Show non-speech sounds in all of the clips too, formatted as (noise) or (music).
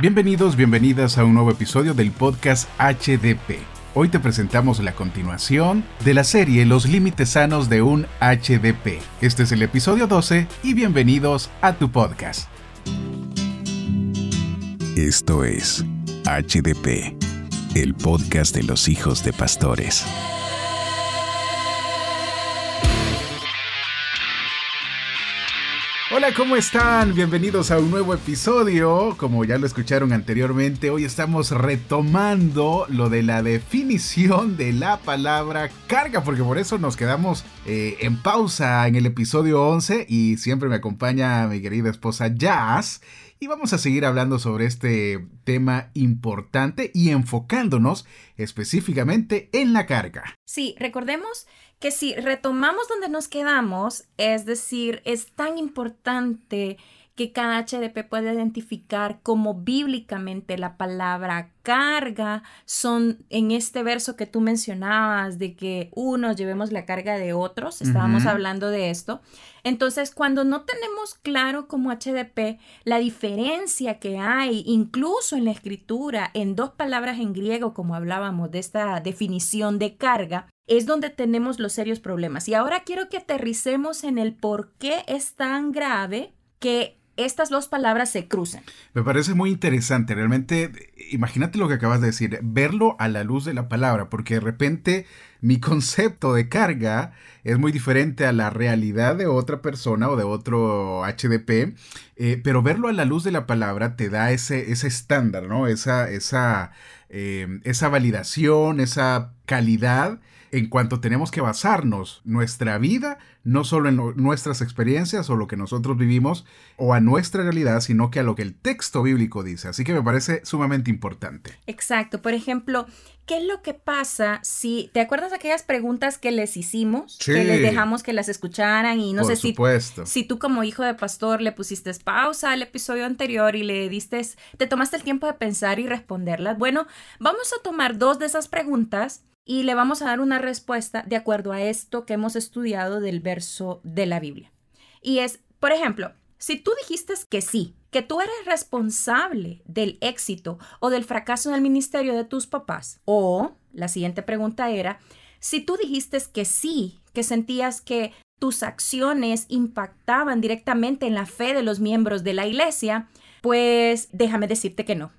Bienvenidos, bienvenidas a un nuevo episodio del podcast HDP. Hoy te presentamos la continuación de la serie Los límites sanos de un HDP. Este es el episodio 12 y bienvenidos a tu podcast. Esto es HDP, el podcast de los hijos de pastores. ¿Cómo están? Bienvenidos a un nuevo episodio. Como ya lo escucharon anteriormente, hoy estamos retomando lo de la definición de la palabra carga, porque por eso nos quedamos eh, en pausa en el episodio 11 y siempre me acompaña mi querida esposa Jazz. Y vamos a seguir hablando sobre este tema importante y enfocándonos específicamente en la carga. Sí, recordemos que si retomamos donde nos quedamos, es decir, es tan importante que cada HDP puede identificar como bíblicamente la palabra carga son en este verso que tú mencionabas de que unos llevemos la carga de otros, estábamos hablando de esto. Entonces, cuando no tenemos claro como HDP la diferencia que hay incluso en la escritura en dos palabras en griego, como hablábamos de esta definición de carga, es donde tenemos los serios problemas. Y ahora quiero que aterricemos en el por qué es tan grave que estas dos palabras se cruzan. Me parece muy interesante, realmente, imagínate lo que acabas de decir, verlo a la luz de la palabra, porque de repente mi concepto de carga es muy diferente a la realidad de otra persona o de otro HDP, eh, pero verlo a la luz de la palabra te da ese, ese estándar, ¿no? Esa, esa, eh, esa validación, esa calidad en cuanto tenemos que basarnos nuestra vida no solo en nuestras experiencias o lo que nosotros vivimos o a nuestra realidad, sino que a lo que el texto bíblico dice. Así que me parece sumamente importante. Exacto. Por ejemplo, ¿qué es lo que pasa si, ¿te acuerdas de aquellas preguntas que les hicimos? Sí. Que les dejamos que las escucharan y no Por sé si, supuesto. si tú como hijo de pastor le pusiste pausa al episodio anterior y le diste, te tomaste el tiempo de pensar y responderlas. Bueno, vamos a tomar dos de esas preguntas y le vamos a dar una respuesta de acuerdo a esto que hemos estudiado del verso de la Biblia. Y es, por ejemplo, si tú dijiste que sí, que tú eres responsable del éxito o del fracaso en el ministerio de tus papás, o la siguiente pregunta era, si tú dijiste que sí, que sentías que tus acciones impactaban directamente en la fe de los miembros de la iglesia, pues déjame decirte que no.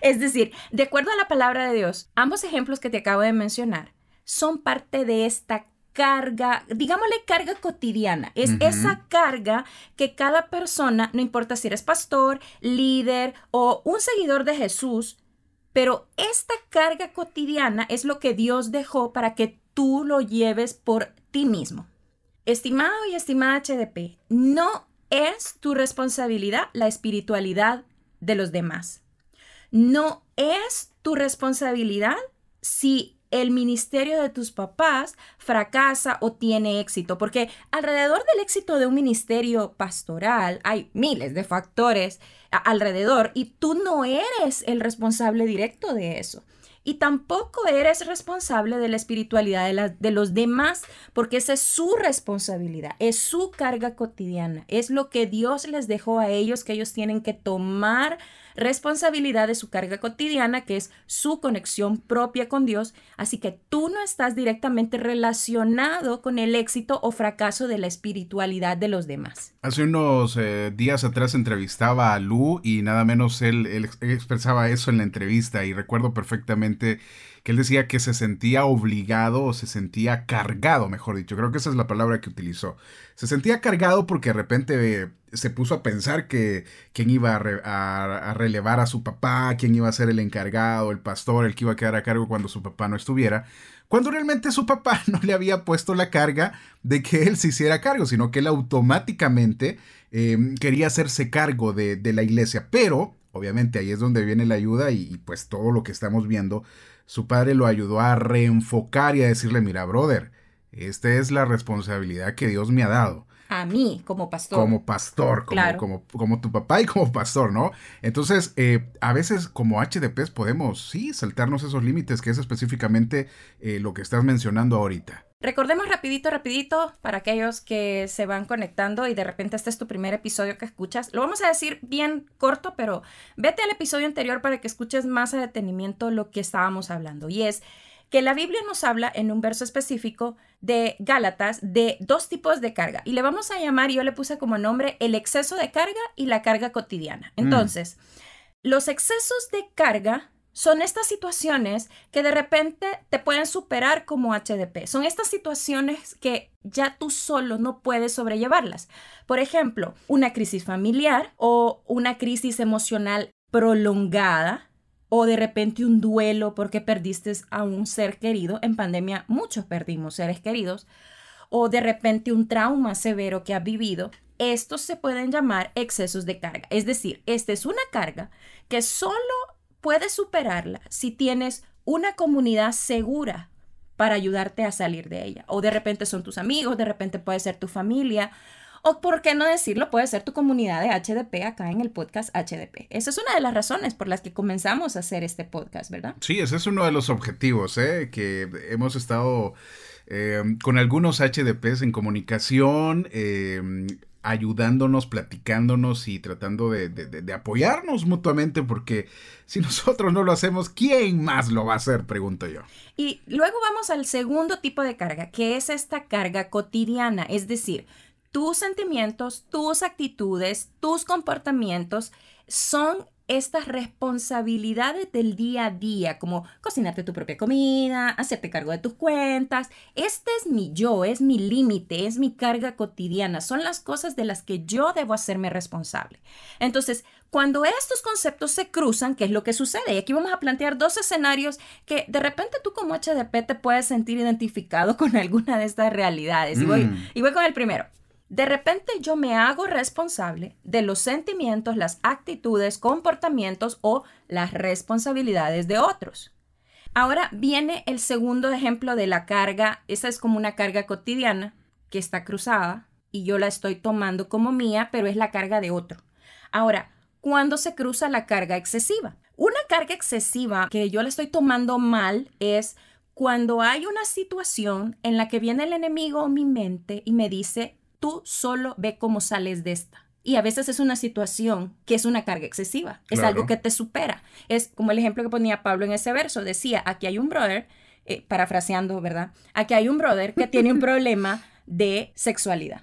Es decir, de acuerdo a la palabra de Dios, ambos ejemplos que te acabo de mencionar son parte de esta carga, digámosle carga cotidiana. Es esa carga que cada persona, no importa si eres pastor, líder o un seguidor de Jesús, pero esta carga cotidiana es lo que Dios dejó para que tú lo lleves por ti mismo. Estimado y estimada HDP, no es tu responsabilidad la espiritualidad de los demás no es tu responsabilidad si el ministerio de tus papás fracasa o tiene éxito, porque alrededor del éxito de un ministerio pastoral hay miles de factores alrededor y tú no eres el responsable directo de eso. Y tampoco eres responsable de la espiritualidad de, los demás, porque esa es su responsabilidad, es su carga cotidiana, es lo que Dios les dejó a ellos, que ellos tienen que tomar responsabilidad de su carga cotidiana, que es su conexión propia con Dios. Así que tú no estás directamente relacionado con el éxito o fracaso de la espiritualidad de los demás. Hace unos eh, días atrás entrevistaba a Lu y nada menos él, él expresaba eso en la entrevista y recuerdo perfectamente que él decía que se sentía obligado o se sentía cargado, mejor dicho. Creo que esa es la palabra que utilizó. Se sentía cargado porque de repente se puso a pensar que quién iba a, relevar a su papá, quién iba a ser el encargado, el pastor, el que iba a quedar a cargo cuando su papá no estuviera, cuando realmente su papá (laughs) no le había puesto la carga de que él se hiciera cargo, sino que él automáticamente eh, quería hacerse cargo de, la iglesia. Pero, obviamente, ahí es donde viene la ayuda y pues todo lo que estamos viendo su padre lo ayudó a reenfocar y a decirle, mira, brother, esta es la responsabilidad que Dios me ha dado. A mí, como pastor. Como pastor, como, como, como tu papá y como pastor, ¿no? Entonces, eh, a veces como HDPs podemos, sí, saltarnos esos límites, que es específicamente eh, lo que estás mencionando ahorita. Recordemos rapidito, rapidito, para aquellos que se van conectando y de repente este es tu primer episodio que escuchas. Lo vamos a decir bien corto, pero vete al episodio anterior para que escuches más a detenimiento lo que estábamos hablando. Y es que la Biblia nos habla en un verso específico de Gálatas de dos tipos de carga. Y le vamos a llamar, yo le puse como nombre, el exceso de carga y la carga cotidiana. Entonces, los excesos de carga son estas situaciones que de repente te pueden superar como HDP. Son estas situaciones que ya tú solo no puedes sobrellevarlas. Por ejemplo, una crisis familiar o una crisis emocional prolongada o de repente un duelo porque perdiste a un ser querido. En pandemia muchos perdimos seres queridos. O de repente un trauma severo que has vivido. Estos se pueden llamar excesos de carga. Es decir, esta es una carga que solo puedes superarla si tienes una comunidad segura para ayudarte a salir de ella. O de repente son tus amigos, de repente puede ser tu familia, o por qué no decirlo, puede ser tu comunidad de HDP acá en el podcast HDP. Esa es una de las razones por las que comenzamos a hacer este podcast, ¿verdad? Sí, ese es uno de los objetivos, ¿eh? que hemos estado eh, con algunos HDPs en comunicación. Eh, ayudándonos, platicándonos y tratando de, apoyarnos mutuamente, porque si nosotros no lo hacemos, ¿quién más lo va a hacer? Pregunto yo. Y luego vamos al segundo tipo de carga, que es esta carga cotidiana, es decir, tus sentimientos, tus actitudes, tus comportamientos son estas responsabilidades del día a día, como cocinarte tu propia comida, hacerte cargo de tus cuentas. Este es mi yo, es mi límite, es mi carga cotidiana, son las cosas de las que yo debo hacerme responsable. Entonces, cuando estos conceptos se cruzan, ¿qué es lo que sucede? Y aquí vamos a plantear dos escenarios que de repente tú como HDP te puedes sentir identificado (laughs) con alguna de estas realidades. Y, voy, mm. y voy con el primero. De repente yo me hago responsable de los sentimientos, las actitudes, comportamientos o las responsabilidades de otros. Ahora viene el segundo ejemplo de la carga. Esa es como una carga cotidiana que está cruzada y yo la estoy tomando como mía, pero es la carga de otro. Ahora, ¿cuándo se cruza la carga excesiva? Una carga excesiva que yo la estoy tomando mal es cuando hay una situación en la que viene el enemigo o mi mente y me dice, tú solo ve cómo sales de esta. Y a veces es una situación que es una carga excesiva, es algo que te supera. Es como el ejemplo que ponía Pablo en ese verso, decía, aquí hay un brother, eh, parafraseando, ¿verdad? Aquí hay un brother que tiene un (laughs) problema de sexualidad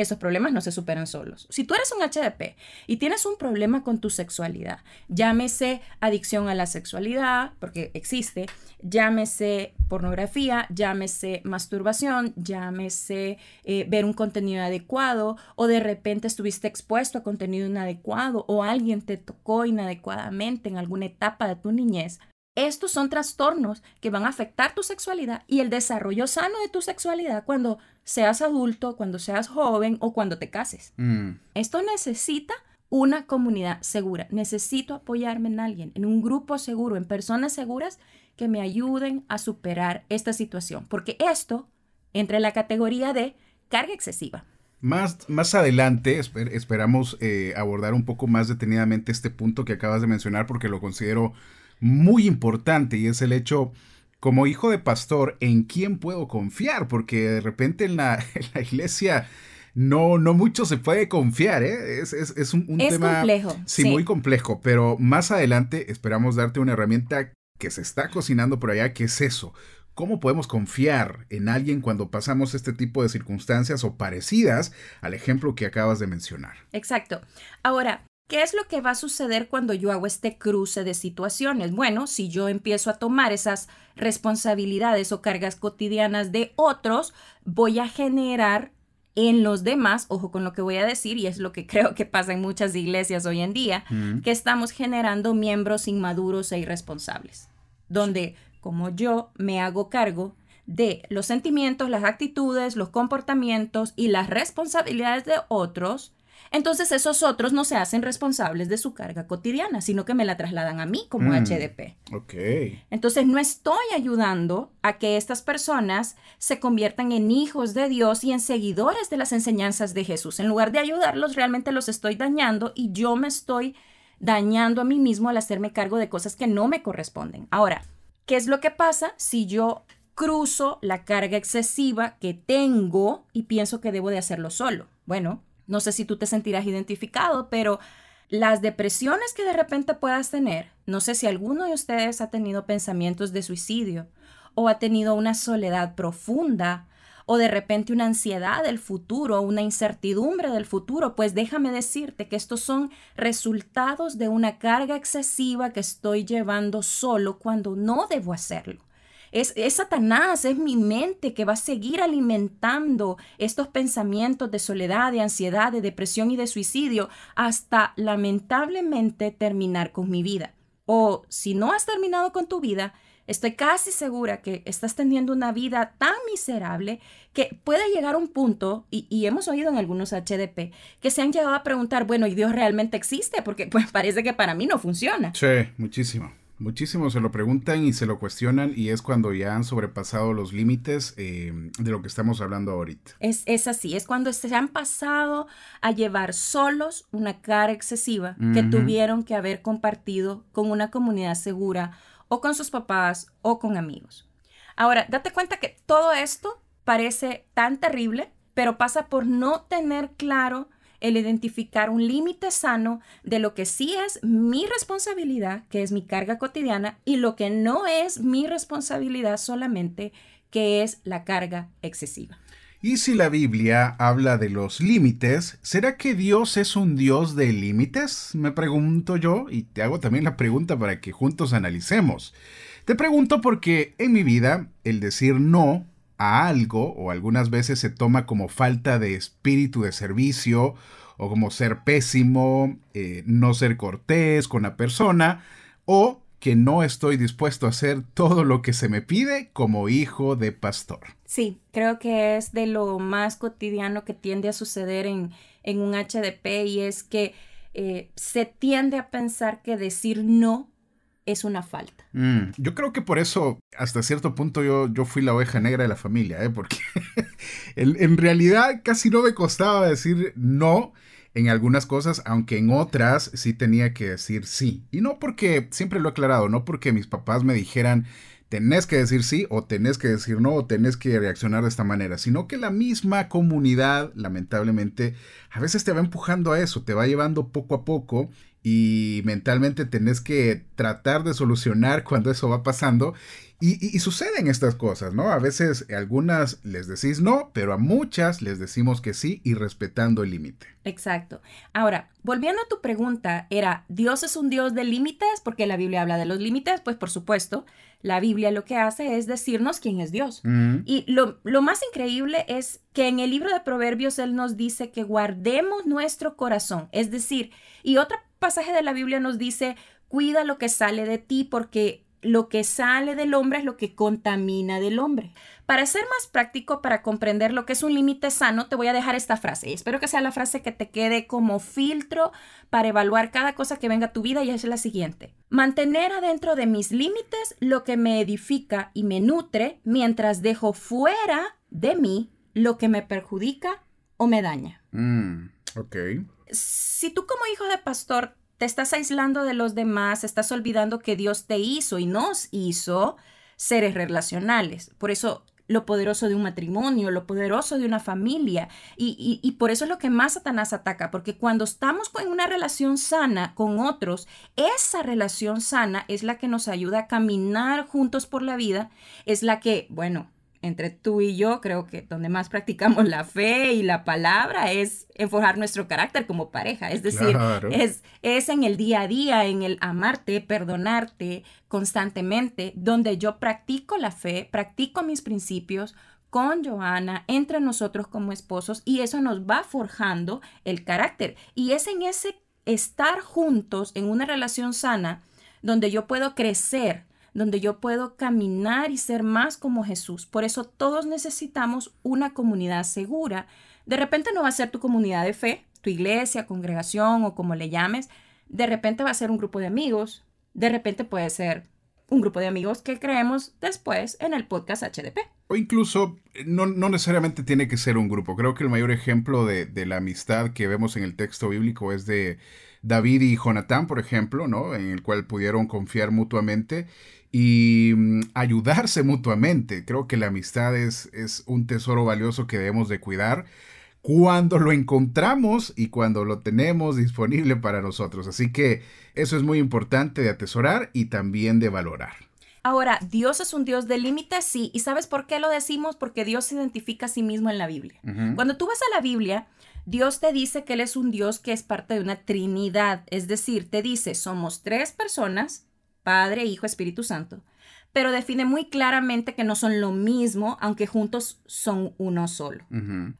esos problemas no se superan solos. Si tú eres un HDP y tienes un problema con tu sexualidad, llámese adicción a la sexualidad, porque existe, llámese pornografía, llámese masturbación, llámese eh, ver un contenido adecuado o de repente estuviste expuesto a contenido inadecuado o alguien te tocó inadecuadamente en alguna etapa de tu niñez, estos son trastornos que van a afectar tu sexualidad y el desarrollo sano de tu sexualidad cuando seas adulto, cuando seas joven o cuando te cases. Mm. Esto necesita una comunidad segura. Necesito apoyarme en alguien, en un grupo seguro, en personas seguras que me ayuden a superar esta situación, porque esto entra en la categoría de carga excesiva. Más, más adelante esperamos eh, abordar un poco más detenidamente este punto que acabas de mencionar porque lo considero muy importante y es el hecho como hijo de pastor, ¿en quién puedo confiar? Porque de repente en la, (laughs) iglesia no, no mucho se puede confiar, ¿eh? Es, un, tema complejo, sí, muy complejo, pero más adelante esperamos darte una herramienta que se está cocinando por allá, que es eso. ¿Cómo podemos confiar en alguien cuando pasamos este tipo de circunstancias o parecidas al ejemplo que acabas de mencionar? Exacto. Ahora, ¿Qué es lo que va a suceder cuando yo hago este cruce de situaciones? Bueno, si yo empiezo a tomar esas responsabilidades o cargas cotidianas de otros, voy a generar en los demás, ojo con lo que voy a decir, y es lo que (laughs) creo que pasa en muchas iglesias hoy en día, que estamos generando miembros inmaduros e irresponsables, donde como yo me hago cargo de los sentimientos, las actitudes, los comportamientos y las responsabilidades de otros, entonces esos otros no se hacen responsables de su carga cotidiana, sino que me la trasladan a mí como HDP. Mm, ok. Entonces no estoy ayudando a que estas personas se conviertan en hijos de Dios y en seguidores de las enseñanzas de Jesús. En lugar de ayudarlos, realmente los estoy dañando y yo me estoy dañando a mí mismo al hacerme cargo de cosas que no me corresponden. Ahora, ¿qué es lo que pasa si yo cruzo la carga excesiva que tengo y pienso que debo de hacerlo solo. Bueno, no sé si tú te sentirás identificado, pero las depresiones que de repente puedas tener, no sé si alguno de ustedes ha tenido pensamientos de suicidio o ha tenido una soledad profunda o de repente una ansiedad del futuro, una incertidumbre del futuro, pues déjame decirte que estos son resultados de una carga excesiva que estoy llevando solo cuando no debo hacerlo. Es, Satanás, es mi mente que va a seguir alimentando estos pensamientos de soledad, de ansiedad, de depresión y de suicidio hasta lamentablemente terminar con mi vida. O si no has terminado con tu vida, estoy casi segura que estás teniendo una vida tan miserable que puede llegar a un punto, y, y, hemos oído en algunos HDP, que se han llegado a preguntar, bueno, ¿y Dios realmente existe? Porque pues parece que para mí no funciona. Sí, muchísimo. Muchísimos se lo preguntan y se lo cuestionan y es cuando ya han sobrepasado los límites eh, de lo que estamos hablando ahorita. Es, es, así, es cuando se han pasado a llevar solos una cara excesiva que tuvieron que haber compartido con una comunidad segura o con sus papás o con amigos. Ahora, date cuenta que todo esto parece tan terrible, pero pasa por no tener claro el identificar un límite sano de lo que sí es mi responsabilidad, que es mi carga cotidiana, y lo que no es mi responsabilidad solamente, que es la carga excesiva. Y si la Biblia habla de los límites, ¿será que Dios es un Dios de límites? Me pregunto yo y te hago también la pregunta para que juntos analicemos. Te pregunto porque en mi vida el decir no a algo o algunas veces se toma como falta de espíritu de servicio o como ser pésimo, eh, no ser cortés con la persona o que no estoy dispuesto a hacer todo lo que se me pide como hijo de pastor. Sí, creo que es de lo más cotidiano que tiende a suceder en, en un HDP y es que eh, se tiende a pensar que decir no es una falta. Mm, yo creo que por eso, hasta cierto punto, yo, yo fui la oveja negra de la familia, ¿eh? porque (laughs) en, realidad casi no me costaba decir no en algunas cosas, aunque en otras sí tenía que decir sí. Y no porque, siempre lo he aclarado, no porque mis papás me dijeran, tenés que decir sí o tenés que decir no o tenés que reaccionar de esta manera, sino que la misma comunidad, lamentablemente, a veces te va empujando a eso, te va llevando poco a poco y mentalmente tenés que tratar de solucionar cuando eso va pasando. Y, suceden estas cosas, ¿no? A veces a algunas les decís no, pero a muchas les decimos que sí y respetando el límite. Exacto. Ahora, volviendo a tu pregunta, era, ¿Dios es un Dios de límites? Porque la Biblia habla de los límites, pues por supuesto, la Biblia lo que hace es decirnos quién es Dios. Y lo, lo más increíble es que en el libro de Proverbios Él nos dice que guardemos nuestro corazón, es decir, y otra pasaje de la Biblia nos dice, cuida lo que sale de ti porque lo que sale del hombre es lo que contamina del hombre. Para ser más práctico, para comprender lo que es un límite sano, te voy a dejar esta frase. espero que sea la frase que te quede como filtro para evaluar cada cosa que venga a tu vida y es la siguiente. Mantener adentro de mis límites lo que me edifica y me nutre mientras dejo fuera de mí lo que me perjudica o me daña. Mm, ok si tú como hijo de pastor te estás aislando de los demás, estás olvidando que Dios te hizo y nos hizo seres relacionales. Por eso lo poderoso de un matrimonio, lo poderoso de una familia. Y, y, por eso es lo que más Satanás ataca, porque cuando estamos en una relación sana con otros, esa relación sana es la que nos ayuda a caminar juntos por la vida, es la que, bueno, entre tú y yo, creo que donde más practicamos la fe y la palabra es en forjar nuestro carácter como pareja. Es decir, es, es en el día a día, en el amarte, perdonarte constantemente, donde yo practico la fe, practico mis principios con Joana, entre nosotros como esposos, y eso nos va forjando el carácter. Y es en ese estar juntos en una relación sana donde yo puedo crecer donde yo puedo caminar y ser más como Jesús. Por eso todos necesitamos una comunidad segura. De repente no va a ser tu comunidad de fe, tu iglesia, congregación o como le llames. De repente va a ser un grupo de amigos. De repente puede ser un grupo de amigos que creemos después en el podcast HDP. O incluso no, necesariamente tiene que ser un grupo. Creo que el mayor ejemplo de, de la amistad que vemos en el texto bíblico es de David y Jonatán, por ejemplo, ¿no? En el cual pudieron confiar mutuamente y mm, ayudarse mutuamente. Creo que la amistad es, es un tesoro valioso que debemos de cuidar cuando lo encontramos y cuando lo tenemos disponible para nosotros. Así que eso es muy importante de atesorar y también de valorar. Ahora, Dios es un Dios de límites, sí. ¿Y sabes por qué lo decimos? Porque Dios se identifica a sí mismo en la Biblia. Cuando tú vas a la Biblia, Dios te dice que Él es un Dios que es parte de una Trinidad. Es decir, te dice, somos tres personas, Padre, Hijo, Espíritu Santo pero define muy claramente que no son lo mismo, aunque juntos son uno solo.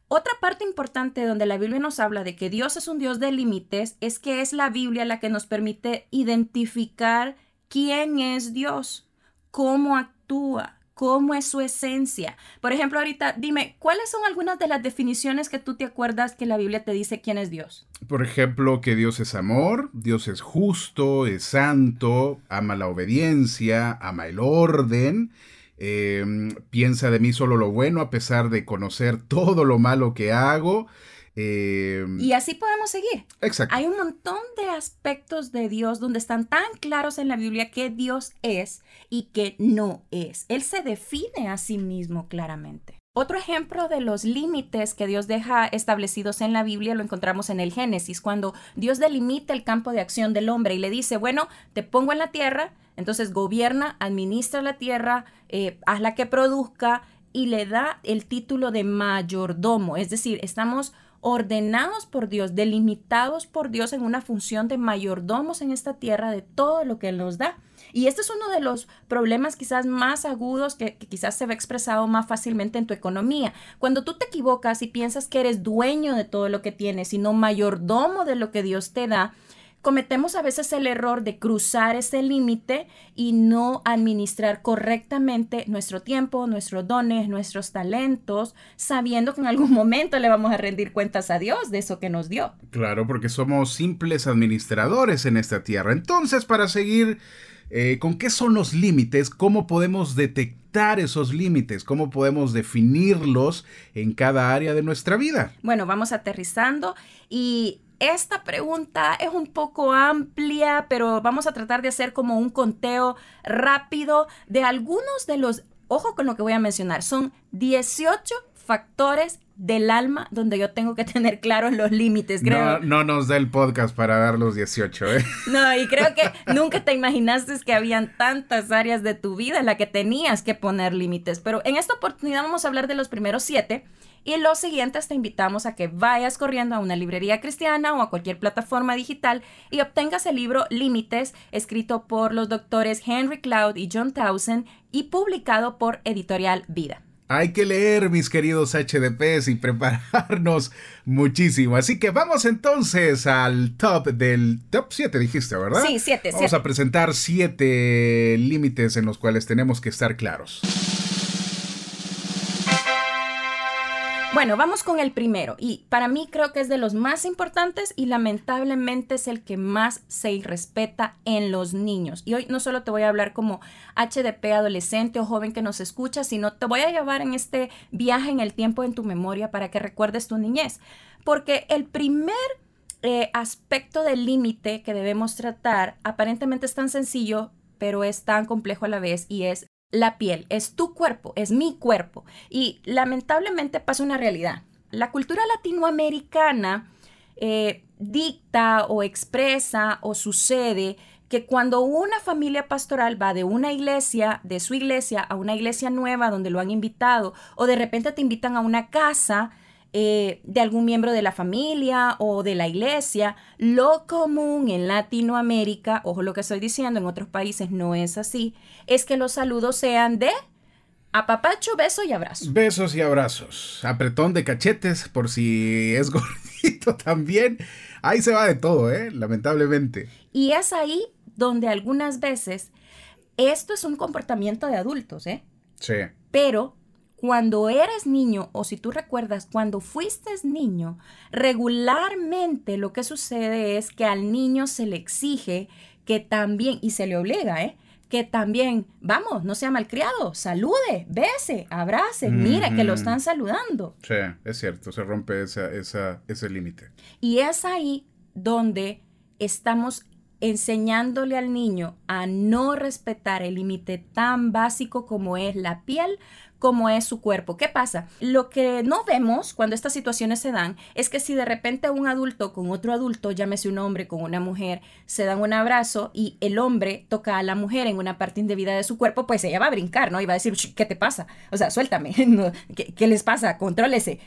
Otra parte importante donde la Biblia nos habla de que Dios es un Dios de límites es que es la Biblia la que nos permite identificar quién es Dios, cómo actúa, cómo es su esencia. Por ejemplo, ahorita dime, ¿cuáles son algunas de las definiciones que tú te acuerdas que la Biblia te dice quién es Dios? Por ejemplo, que Dios es amor, Dios es justo, es santo, ama la obediencia, ama el orden. Em, piensa de mí solo lo bueno a pesar de conocer todo lo malo que hago. Em, y así podemos seguir. Exacto. Hay un montón de aspectos de Dios donde están tan claros en la Biblia que Dios es y que no es. Él se define a sí mismo claramente. Otro ejemplo de los límites que Dios deja establecidos en la Biblia lo encontramos en el Génesis, cuando Dios delimita el campo de acción del hombre y le dice, bueno, te pongo en la tierra, entonces gobierna, administra la tierra, eh, haz la que produzca y le da el título de mayordomo, es decir, estamos ordenados por Dios, delimitados por Dios en una función de mayordomos en esta tierra de todo lo que Él nos da. Y este es uno de los problemas quizás más agudos que, quizás se ve expresado más fácilmente en tu economía. Cuando tú te equivocas y piensas que eres dueño de todo lo que tienes y no mayordomo de lo que Dios te da, cometemos a veces el error de cruzar ese límite y no administrar correctamente nuestro tiempo, nuestros dones, nuestros talentos, sabiendo que en algún (laughs) momento le vamos a rendir cuentas a Dios de eso que nos dio. Claro, porque somos simples administradores en esta tierra. Entonces, para seguir eh, con qué son los límites, cómo podemos detectar esos límites, cómo podemos definirlos en cada área de nuestra vida. Bueno, vamos aterrizando y esta pregunta es un poco amplia, pero vamos a tratar de hacer como un conteo rápido de algunos de los, ojo con lo que voy a mencionar, son 18 factores del alma donde yo tengo que (laughs) tener claros los límites, creo. No, no nos da el podcast para dar los 18, ¿eh? (laughs) No, y creo que nunca te imaginaste que habían tantas áreas de tu vida en las que tenías que poner límites, pero en esta oportunidad vamos a hablar de los primeros siete y los siguientes te invitamos a que vayas corriendo a una librería cristiana o a cualquier plataforma digital y obtengas el libro Límites, escrito por los doctores Henry Cloud y John Townsend y publicado por Editorial Vida. Hay que leer, mis queridos HDPs, y prepararnos muchísimo. Así que vamos entonces al top del top 7, dijiste, ¿verdad? Sí, 7. Vamos a presentar 7 límites en los cuales tenemos que estar claros. Bueno, vamos con el primero y para mí creo que es de los más importantes y lamentablemente es el que más se respeta en los niños. Y hoy no solo te voy a hablar como HDP adolescente o joven que nos escucha, sino te voy a llevar en este viaje en el tiempo en tu memoria para que recuerdes tu niñez. Porque el primer eh, aspecto del límite que debemos tratar aparentemente es tan sencillo, pero es tan complejo a la vez y es la piel, es tu cuerpo, es mi cuerpo. Y lamentablemente pasa una realidad. La cultura latinoamericana eh, dicta o expresa o sucede que cuando una familia pastoral va de una iglesia, de su iglesia, a una iglesia nueva donde lo han invitado, o de repente te invitan a una casa, eh, de algún miembro de la familia o de la iglesia. Lo común en Latinoamérica, ojo lo que estoy diciendo, en otros países no es así, es que los saludos sean de apapacho, beso y abrazo. Besos y abrazos. Apretón de cachetes por si es (laughs) gordito también. Ahí se va de todo, ¿eh? Lamentablemente. Y es ahí donde algunas veces esto es un comportamiento de adultos, ¿eh? Sí. Pero cuando eres niño o si tú recuerdas cuando fuiste niño, regularmente lo que sucede es que al niño se le exige que también, y se le obliga, ¿eh? que también, vamos, no sea malcriado, salude, bese, abrace, mire que lo están saludando. Sí, es cierto, se rompe esa, esa, ese límite. Y es ahí donde estamos enseñándole al niño a no respetar el límite tan básico como es la piel, como es su cuerpo. ¿Qué pasa? Lo que no vemos cuando estas situaciones se dan es que si de repente un adulto con otro adulto, llámese un hombre con una mujer, se dan un abrazo y el hombre toca a la mujer en una parte indebida de su cuerpo, pues ella va a brincar, ¿no? Y va a decir, ¿qué te pasa? O sea, suéltame, (laughs) ¿Qué, ¿qué les pasa? Contrólese.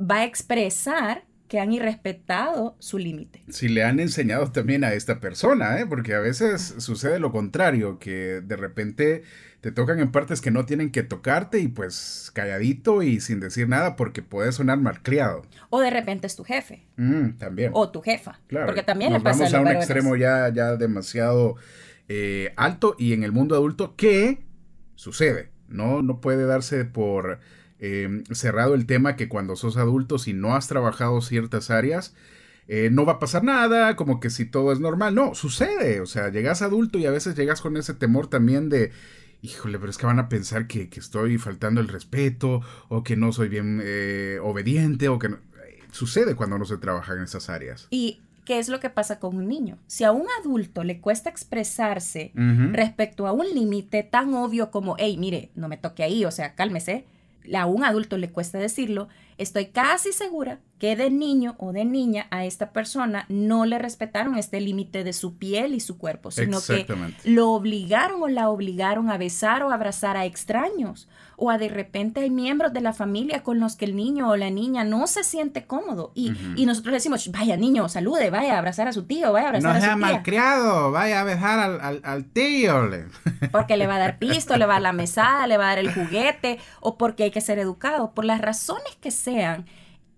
Va a expresar que han irrespetado su límite. Si le han enseñado también a esta persona, ¿eh? porque a veces sucede lo contrario, que de repente te tocan en partes que no tienen que tocarte y pues calladito y sin decir nada porque puede sonar malcriado. O de repente es tu jefe. Mm, también. O tu jefa. Claro. Porque también Nos le pasa vamos a un varones. extremo ya, ya demasiado eh, alto y en el mundo adulto, ¿qué sucede? No, no puede darse por eh, cerrado el tema que cuando sos adulto, si no has trabajado ciertas áreas, eh, no va a pasar nada, como que si todo es normal. No, sucede. O sea, llegas adulto y a veces llegas con ese temor también de, híjole, pero es que van a pensar que, que estoy faltando el respeto o que no soy bien eh, obediente o que no... Sucede cuando no se trabaja en esas áreas. Y ¿qué es lo que pasa con un niño? Si a un adulto le cuesta expresarse respecto a un límite tan obvio como, hey, mire, no me toque ahí, o sea, cálmese, a un adulto le cuesta decirlo, estoy casi segura que de niño o de niña a esta persona no le respetaron este límite de su piel y su cuerpo, sino que lo obligaron o la obligaron a besar o abrazar a extraños, o a de repente hay miembros de la familia con los que el niño o la niña no se siente cómodo y, Ujú. y nosotros decimos, vaya niño, salude, vaya a abrazar a su tío, vaya a abrazar No a sea su tía. malcriado, vaya a besar al, al, al tío. le. (laughs) porque le va a dar pisto, le va a dar la mesada, le va a dar el juguete, o porque hay que ser educado, por las razones que sean.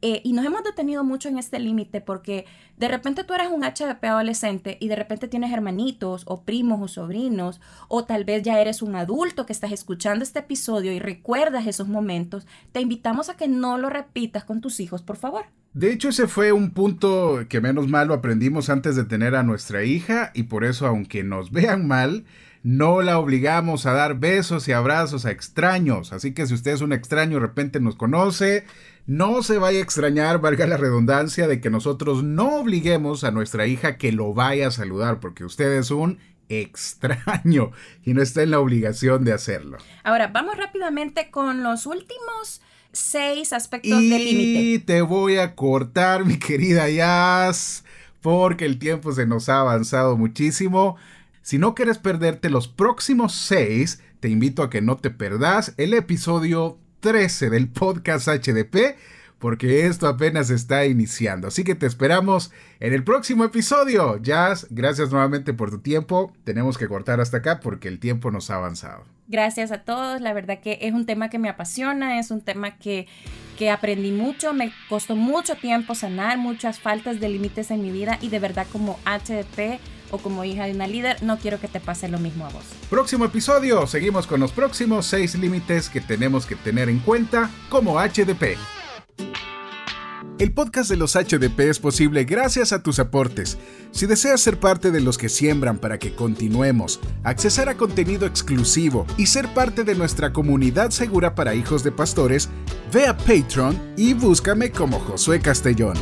Eh, y nos hemos detenido mucho en este límite porque de repente tú eres un HDP adolescente y de repente tienes hermanitos o primos o sobrinos, o tal vez ya eres un adulto que estás escuchando este episodio y recuerdas esos momentos, te invitamos a que no lo repitas con tus hijos, por favor. De hecho, ese fue un punto que menos mal lo aprendimos antes de tener a nuestra hija y por eso, aunque nos vean mal, no la obligamos a dar besos y abrazos a extraños. Así que si usted es un extraño y de repente nos conoce, no se vaya a extrañar, valga la redundancia, de que nosotros no obliguemos a nuestra hija que lo vaya a saludar, porque usted es un extraño y no está en la obligación de hacerlo. Ahora, vamos rápidamente con los últimos seis aspectos del límite. Y te voy a cortar, (laughs) mi querida Jazz, porque el tiempo se nos ha avanzado muchísimo. Si no quieres perderte los próximos seis, te invito a que no te perdas el episodio 13 del podcast HDP, porque esto apenas está iniciando. Así que te esperamos en el próximo episodio. Jazz, gracias nuevamente por tu tiempo. Tenemos que cortar hasta acá porque el tiempo nos ha avanzado. Gracias a todos, la verdad que es un tema que me apasiona, es un tema que, que aprendí mucho, me costó mucho tiempo sanar muchas faltas de límites en mi vida y de verdad como HDP o como hija de una líder no quiero que te pase lo mismo a vos. Próximo episodio, seguimos con los próximos seis límites que tenemos que tener en cuenta como HDP. El podcast de los HDP es posible gracias a tus aportes. Si deseas ser parte de los que siembran para que continuemos, accesar a contenido exclusivo y ser parte de nuestra comunidad segura para hijos de pastores, ve a Patreon y búscame como Josué Castellón.